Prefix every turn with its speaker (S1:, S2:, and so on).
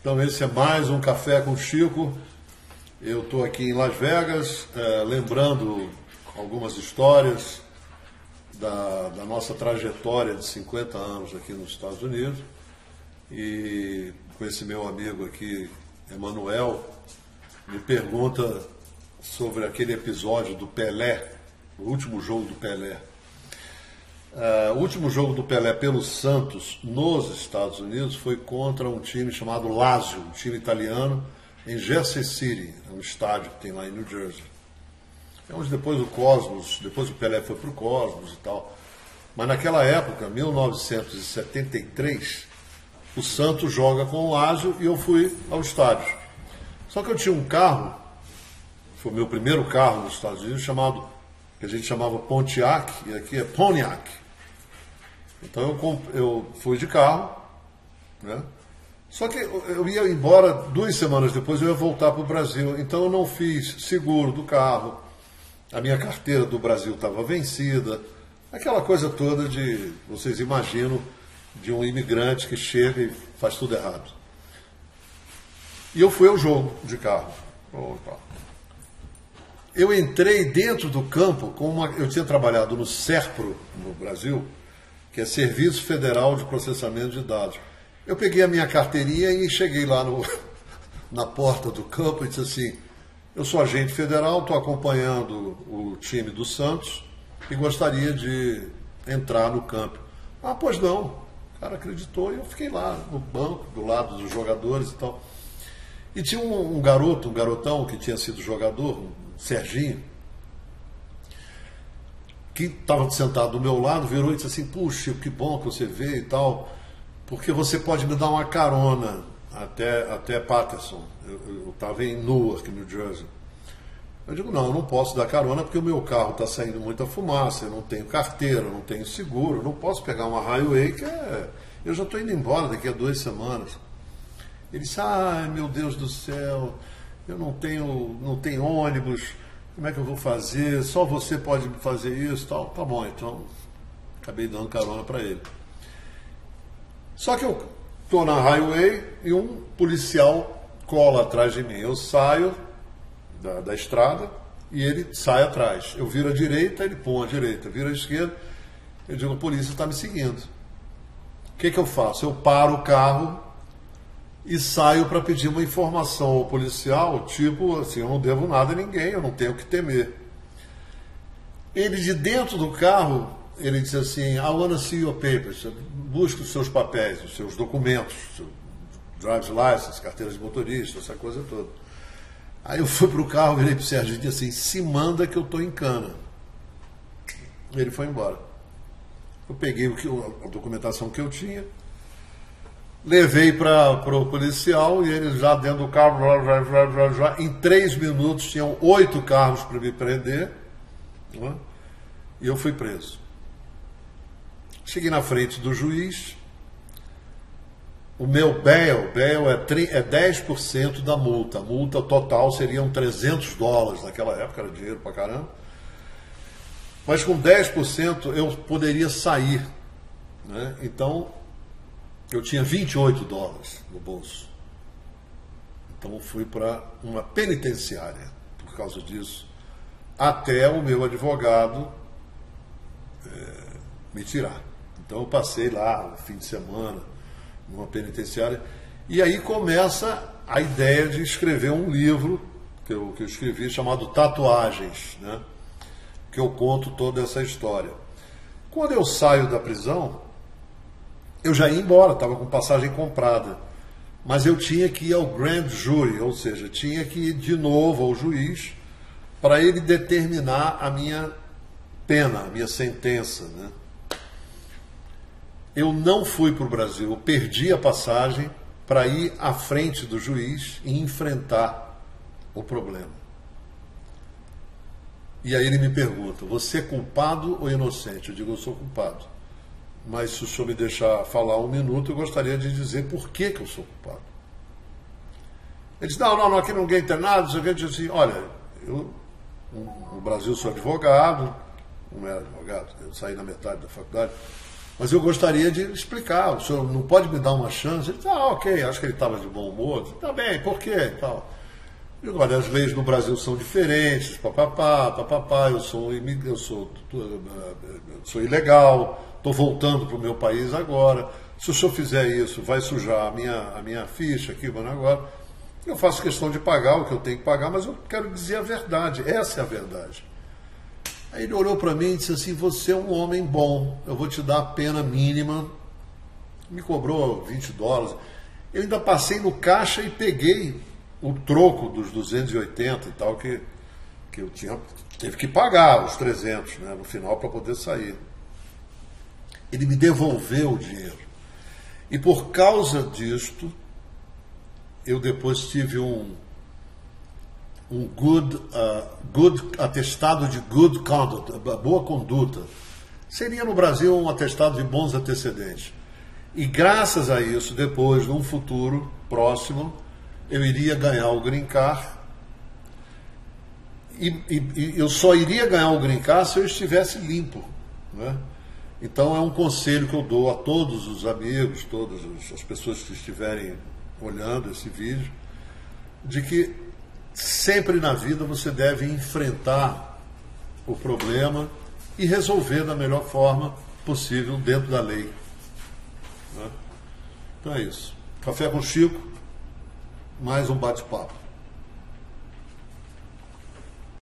S1: Então esse é mais um Café com Chico. Eu estou aqui em Las Vegas, é, lembrando algumas histórias da, da, nossa trajetória de 50 anos aqui nos Estados Unidos. E com esse meu amigo aqui, Emanuel, me pergunta sobre aquele episódio do Pelé, o último jogo do Pelé. Uh, o último jogo do Pelé pelo Santos nos Estados Unidos foi contra um time chamado Lazio, um time italiano, em Jersey City, um estádio que tem lá em New Jersey. É onde depois o Cosmos, depois o Pelé foi para o Cosmos e tal. Mas naquela época, 1973, o Santos joga com o Lazio e eu fui ao estádio. Só que eu tinha um carro, foi o meu primeiro carro nos Estados Unidos, chamado, que a gente chamava Pontiac, e aqui é Pontiac. Então eu, eu fui de carro, né? Só que eu ia embora duas semanas depois, eu ia voltar para o Brasil. Então eu não fiz seguro do carro, a minha carteira do Brasil estava vencida, aquela coisa toda de, vocês imaginam, de um imigrante que chega e faz tudo errado. E eu fui ao jogo de carro. Eu entrei dentro do campo com uma. Eu tinha trabalhado no SERPRO, no Brasil, que é Serviço Federal de Processamento de Dados. Eu peguei a minha carteirinha e cheguei lá no, na porta do campo e disse assim: Eu sou agente federal, estou acompanhando o time do Santos e gostaria de entrar no campo. Ah, pois não. O cara acreditou e eu fiquei lá no banco, do lado dos jogadores e tal. E tinha um, um garoto, um garotão que tinha sido jogador, um Serginho, que estava sentado do meu lado, virou e disse assim: Puxa, que bom que você veio e tal, porque você pode me dar uma carona até, até Patterson. Eu estava em Newark, New Jersey. Eu digo: Não, eu não posso dar carona porque o meu carro está saindo muita fumaça, eu não tenho carteira, não tenho seguro, não posso pegar uma highway que é. Eu já estou indo embora daqui a duas semanas. Ele disse: Ai, meu Deus do céu, eu não tenho, não tenho ônibus como é que eu vou fazer? Só você pode fazer isso tal. Tá bom, então acabei dando carona para ele. Só que eu estou na highway e um policial cola atrás de mim. Eu saio da, da estrada e ele sai atrás. Eu viro à direita, ele põe à direita. Viro à esquerda, eu digo, a polícia está me seguindo. O que, que eu faço? Eu paro o carro e saio para pedir uma informação ao policial, tipo assim, eu não devo nada a ninguém, eu não tenho o que temer. Ele de dentro do carro, ele disse assim, I want to see your papers, busca os seus papéis, os seus documentos, driver's license, carteira de motorista, essa coisa toda. Aí eu fui para o carro, virei para o Sérgio e disse assim, se manda que eu estou em cana. Ele foi embora. Eu peguei o que, a documentação que eu tinha, Levei para o policial e ele já dentro do carro, em três minutos tinham oito carros para me prender é? e eu fui preso. Cheguei na frente do juiz, o meu bail, bail é, é 10% da multa, a multa total seriam 300 dólares, naquela época era dinheiro para caramba, mas com 10% eu poderia sair. Né? Então eu tinha 28 dólares no bolso. Então fui para uma penitenciária por causa disso, até o meu advogado é, me tirar. Então eu passei lá no fim de semana numa penitenciária e aí começa a ideia de escrever um livro que eu, que eu escrevi chamado Tatuagens, né? que eu conto toda essa história. Quando eu saio da prisão, eu já ia embora, estava com passagem comprada. Mas eu tinha que ir ao grand jury, ou seja, tinha que ir de novo ao juiz para ele determinar a minha pena, a minha sentença. Né? Eu não fui para o Brasil, eu perdi a passagem para ir à frente do juiz e enfrentar o problema. E aí ele me pergunta: você é culpado ou inocente? Eu digo: eu sou culpado mas se o senhor me deixar falar um minuto, eu gostaria de dizer por que, que eu sou culpado. Ele disse, não, não, não aqui ninguém tem nada, você vê, disse assim, olha, eu no Brasil sou advogado, não era advogado, eu saí na metade da faculdade, Mas eu gostaria de explicar. O senhor não pode me dar uma chance? Ele disse, ah, ok, acho que ele estava de bom humor. Disse, tá bem, por quê? Tal. Eu olha, as leis no Brasil são diferentes, papapá, papapá, eu sou, eu sou, eu sou ilegal, estou voltando para o meu país agora. Se o senhor fizer isso, vai sujar a minha, a minha ficha aqui, mano, agora. Eu faço questão de pagar o que eu tenho que pagar, mas eu quero dizer a verdade. Essa é a verdade. Aí ele olhou para mim e disse assim: Você é um homem bom, eu vou te dar a pena mínima. Me cobrou 20 dólares. Eu ainda passei no caixa e peguei o troco dos 280 e tal, que, que eu tinha. Teve que pagar os 300 né, no final para poder sair. Ele me devolveu o dinheiro. E por causa disto, eu depois tive um, um good, uh, good atestado de good conduct, boa conduta. Seria no Brasil um atestado de bons antecedentes. E graças a isso, depois, num futuro próximo, eu iria ganhar o green card. E, e, e eu só iria ganhar o green card se eu estivesse limpo. Né? Então é um conselho que eu dou a todos os amigos, todas as pessoas que estiverem olhando esse vídeo, de que sempre na vida você deve enfrentar o problema e resolver da melhor forma possível dentro da lei. Né? Então é isso. Café com Chico, mais um bate-papo.